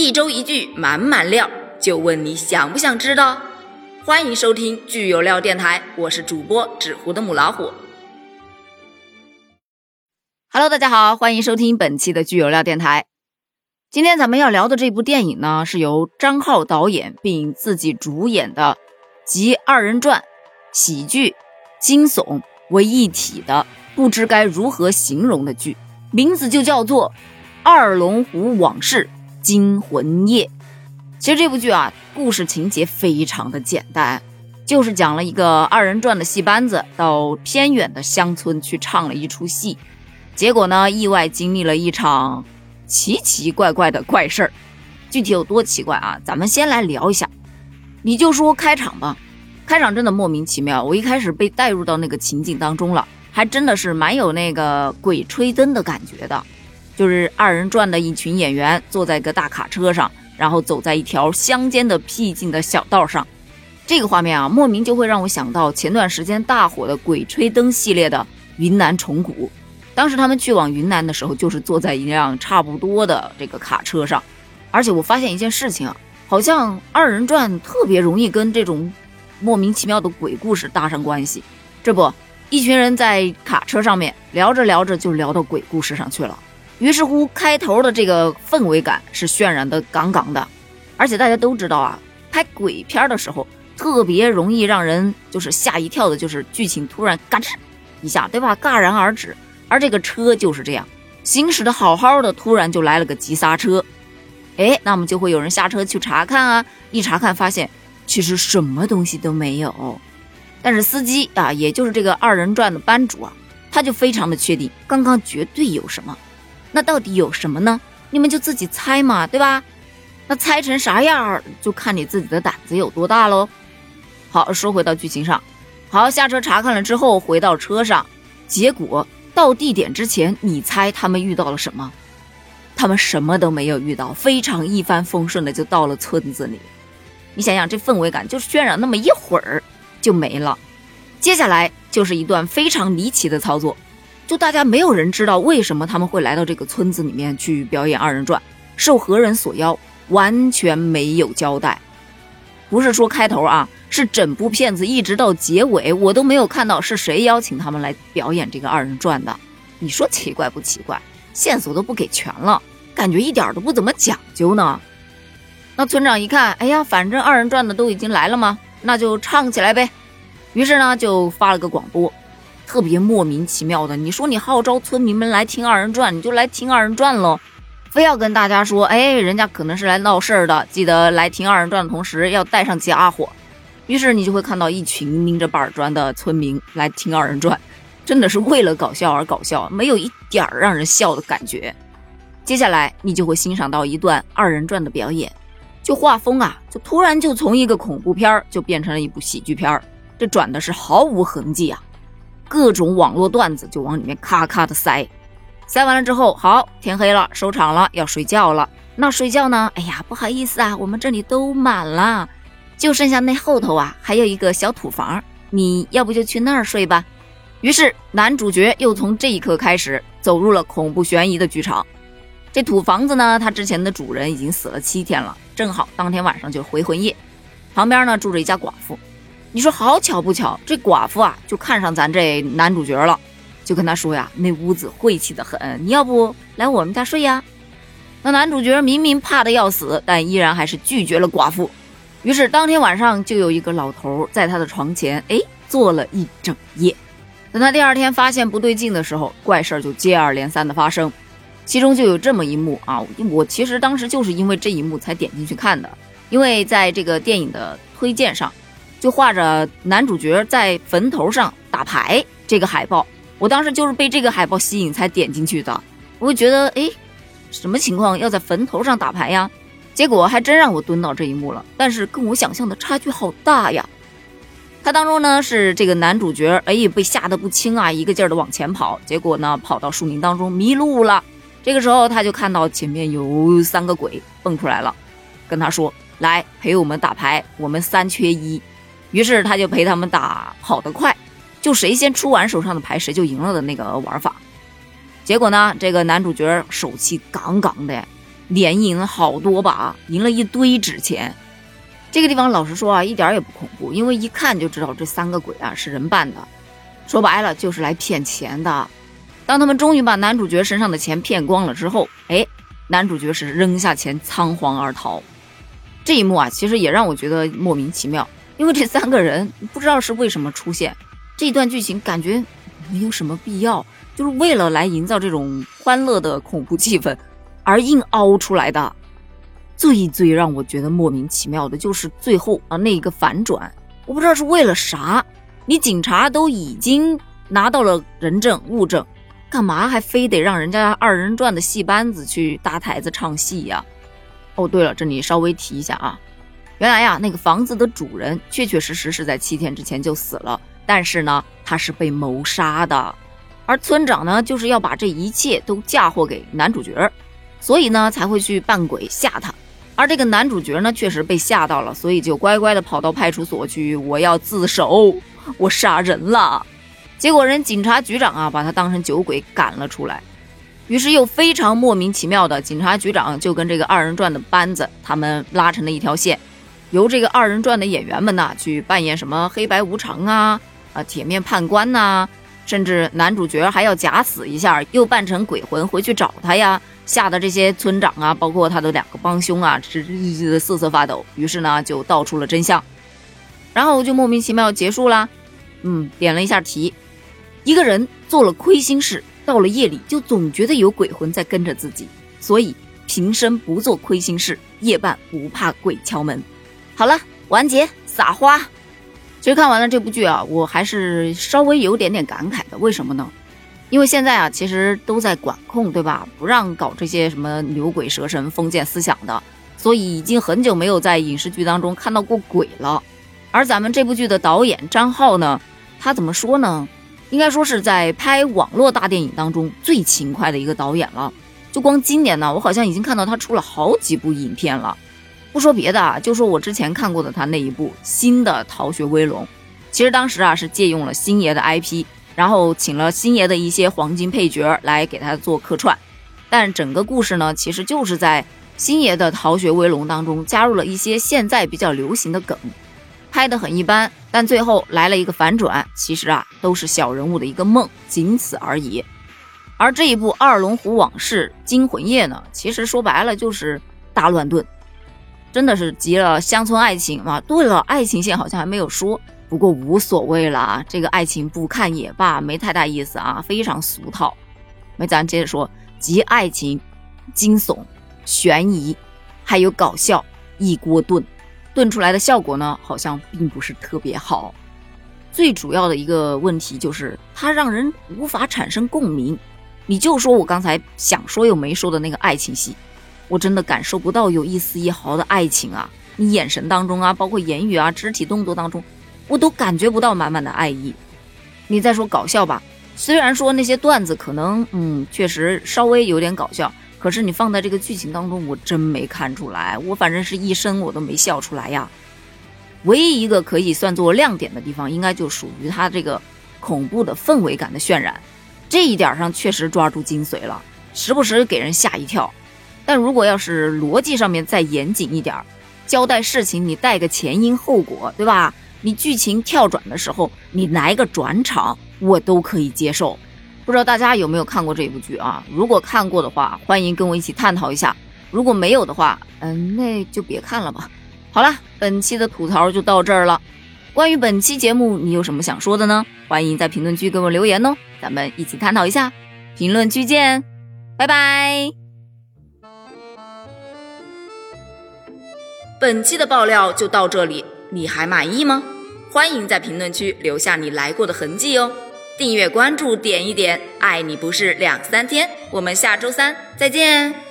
一周一句满满料，就问你想不想知道？欢迎收听剧有料电台，我是主播纸糊的母老虎。Hello，大家好，欢迎收听本期的剧有料电台。今天咱们要聊的这部电影呢，是由张浩导演并自己主演的集二人转、喜剧、惊悚为一体的，不知该如何形容的剧，名字就叫做《二龙湖往事惊魂夜》。其实这部剧啊，故事情节非常的简单，就是讲了一个二人转的戏班子到偏远的乡村去唱了一出戏，结果呢，意外经历了一场奇奇怪怪的怪事儿。具体有多奇怪啊？咱们先来聊一下。你就说开场吧，开场真的莫名其妙，我一开始被带入到那个情景当中了，还真的是蛮有那个鬼吹灯的感觉的，就是二人转的一群演员坐在一个大卡车上。然后走在一条乡间的僻静的小道上，这个画面啊，莫名就会让我想到前段时间大火的《鬼吹灯》系列的云南虫谷。当时他们去往云南的时候，就是坐在一辆差不多的这个卡车上。而且我发现一件事情啊，好像二人转特别容易跟这种莫名其妙的鬼故事搭上关系。这不，一群人在卡车上面聊着聊着就聊到鬼故事上去了。于是乎，开头的这个氛围感是渲染的杠杠的，而且大家都知道啊，拍鬼片的时候特别容易让人就是吓一跳的，就是剧情突然嘎吱一下，对吧？戛然而止。而这个车就是这样，行驶的好好的，突然就来了个急刹车，哎，那么就会有人下车去查看啊，一查看发现其实什么东西都没有，但是司机啊，也就是这个二人转的班主啊，他就非常的确定，刚刚绝对有什么。那到底有什么呢？你们就自己猜嘛，对吧？那猜成啥样，就看你自己的胆子有多大喽。好，说回到剧情上，好，下车查看了之后，回到车上，结果到地点之前，你猜他们遇到了什么？他们什么都没有遇到，非常一帆风顺的就到了村子里。你想想，这氛围感就是渲染那么一会儿就没了。接下来就是一段非常离奇的操作。就大家没有人知道为什么他们会来到这个村子里面去表演二人转，受何人所邀，完全没有交代。不是说开头啊，是整部片子一直到结尾，我都没有看到是谁邀请他们来表演这个二人转的。你说奇怪不奇怪？线索都不给全了，感觉一点都不怎么讲究呢。那村长一看，哎呀，反正二人转的都已经来了嘛，那就唱起来呗。于是呢，就发了个广播。特别莫名其妙的，你说你号召村民们来听二人转，你就来听二人转喽，非要跟大家说，哎，人家可能是来闹事儿的，记得来听二人转的同时要带上家伙。于是你就会看到一群拎着板砖的村民来听二人转，真的是为了搞笑而搞笑，没有一点儿让人笑的感觉。接下来你就会欣赏到一段二人转的表演，就画风啊，就突然就从一个恐怖片儿就变成了一部喜剧片儿，这转的是毫无痕迹啊。各种网络段子就往里面咔咔的塞，塞完了之后，好，天黑了，收场了，要睡觉了。那睡觉呢？哎呀，不好意思啊，我们这里都满了，就剩下那后头啊，还有一个小土房，你要不就去那儿睡吧。于是男主角又从这一刻开始走入了恐怖悬疑的剧场。这土房子呢，它之前的主人已经死了七天了，正好当天晚上就回魂夜，旁边呢住着一家寡妇。你说好巧不巧，这寡妇啊就看上咱这男主角了，就跟他说呀：“那屋子晦气的很，你要不来我们家睡呀？”那男主角明明怕的要死，但依然还是拒绝了寡妇。于是当天晚上就有一个老头在他的床前，哎，坐了一整夜。等他第二天发现不对劲的时候，怪事儿就接二连三的发生。其中就有这么一幕啊，我其实当时就是因为这一幕才点进去看的，因为在这个电影的推荐上。就画着男主角在坟头上打牌这个海报，我当时就是被这个海报吸引才点进去的。我会觉得，哎，什么情况要在坟头上打牌呀？结果还真让我蹲到这一幕了，但是跟我想象的差距好大呀。他当中呢是这个男主角，哎，被吓得不轻啊，一个劲儿的往前跑，结果呢跑到树林当中迷路了。这个时候他就看到前面有三个鬼蹦出来了，跟他说：“来陪我们打牌，我们三缺一。”于是他就陪他们打跑得快，就谁先出完手上的牌谁就赢了的那个玩法。结果呢，这个男主角手气杠杠的，连赢好多把，赢了一堆纸钱。这个地方老实说啊，一点也不恐怖，因为一看就知道这三个鬼啊是人扮的，说白了就是来骗钱的。当他们终于把男主角身上的钱骗光了之后，哎，男主角是扔下钱仓皇而逃。这一幕啊，其实也让我觉得莫名其妙，因为这三个人不知道是为什么出现，这一段剧情感觉没有什么必要，就是为了来营造这种欢乐的恐怖气氛而硬凹出来的。最最让我觉得莫名其妙的就是最后啊那一个反转，我不知道是为了啥。你警察都已经拿到了人证物证，干嘛还非得让人家二人转的戏班子去搭台子唱戏呀？哦，对了，这里稍微提一下啊，原来呀那个房子的主人确确实实是在七天之前就死了，但是呢他是被谋杀的，而村长呢就是要把这一切都嫁祸给男主角，所以呢才会去扮鬼吓他。而这个男主角呢，确实被吓到了，所以就乖乖的跑到派出所去。我要自首，我杀人了。结果人警察局长啊，把他当成酒鬼赶了出来。于是又非常莫名其妙的，警察局长就跟这个二人转的班子，他们拉成了一条线，由这个二人转的演员们呢去扮演什么黑白无常啊，啊铁面判官呐，甚至男主角还要假死一下，又扮成鬼魂回去找他呀。吓得这些村长啊，包括他的两个帮凶啊，是瑟瑟发抖。于是呢，就道出了真相，然后就莫名其妙结束了。嗯，点了一下题，一个人做了亏心事，到了夜里就总觉得有鬼魂在跟着自己，所以平生不做亏心事，夜半不怕鬼敲门。好了，完结，撒花。其实看完了这部剧啊，我还是稍微有点点感慨的。为什么呢？因为现在啊，其实都在管控，对吧？不让搞这些什么牛鬼蛇神、封建思想的，所以已经很久没有在影视剧当中看到过鬼了。而咱们这部剧的导演张浩呢，他怎么说呢？应该说是在拍网络大电影当中最勤快的一个导演了。就光今年呢，我好像已经看到他出了好几部影片了。不说别的啊，就说我之前看过的他那一部新的《逃学威龙》，其实当时啊是借用了星爷的 IP。然后请了星爷的一些黄金配角来给他做客串，但整个故事呢，其实就是在星爷的《逃学威龙》当中加入了一些现在比较流行的梗，拍得很一般，但最后来了一个反转，其实啊都是小人物的一个梦，仅此而已。而这一部《二龙湖往事惊魂夜》呢，其实说白了就是大乱炖，真的是集了乡村爱情啊。对了，爱情线好像还没有说。不过无所谓了啊，这个爱情不看也罢，没太大意思啊，非常俗套。那咱接着说，集爱情、惊悚、悬疑，还有搞笑一锅炖，炖出来的效果呢，好像并不是特别好。最主要的一个问题就是它让人无法产生共鸣。你就说我刚才想说又没说的那个爱情戏，我真的感受不到有一丝一毫的爱情啊！你眼神当中啊，包括言语啊、肢体动作当中。我都感觉不到满满的爱意，你再说搞笑吧，虽然说那些段子可能，嗯，确实稍微有点搞笑，可是你放在这个剧情当中，我真没看出来，我反正是一生我都没笑出来呀。唯一一个可以算作亮点的地方，应该就属于它这个恐怖的氛围感的渲染，这一点上确实抓住精髓了，时不时给人吓一跳。但如果要是逻辑上面再严谨一点儿，交代事情你带个前因后果，对吧？你剧情跳转的时候，你来个转场，我都可以接受。不知道大家有没有看过这部剧啊？如果看过的话，欢迎跟我一起探讨一下；如果没有的话，嗯，那就别看了吧。好了，本期的吐槽就到这儿了。关于本期节目，你有什么想说的呢？欢迎在评论区给我留言哦，咱们一起探讨一下。评论区见，拜拜。本期的爆料就到这里。你还满意吗？欢迎在评论区留下你来过的痕迹哦！订阅关注点一点，爱你不是两三天。我们下周三再见。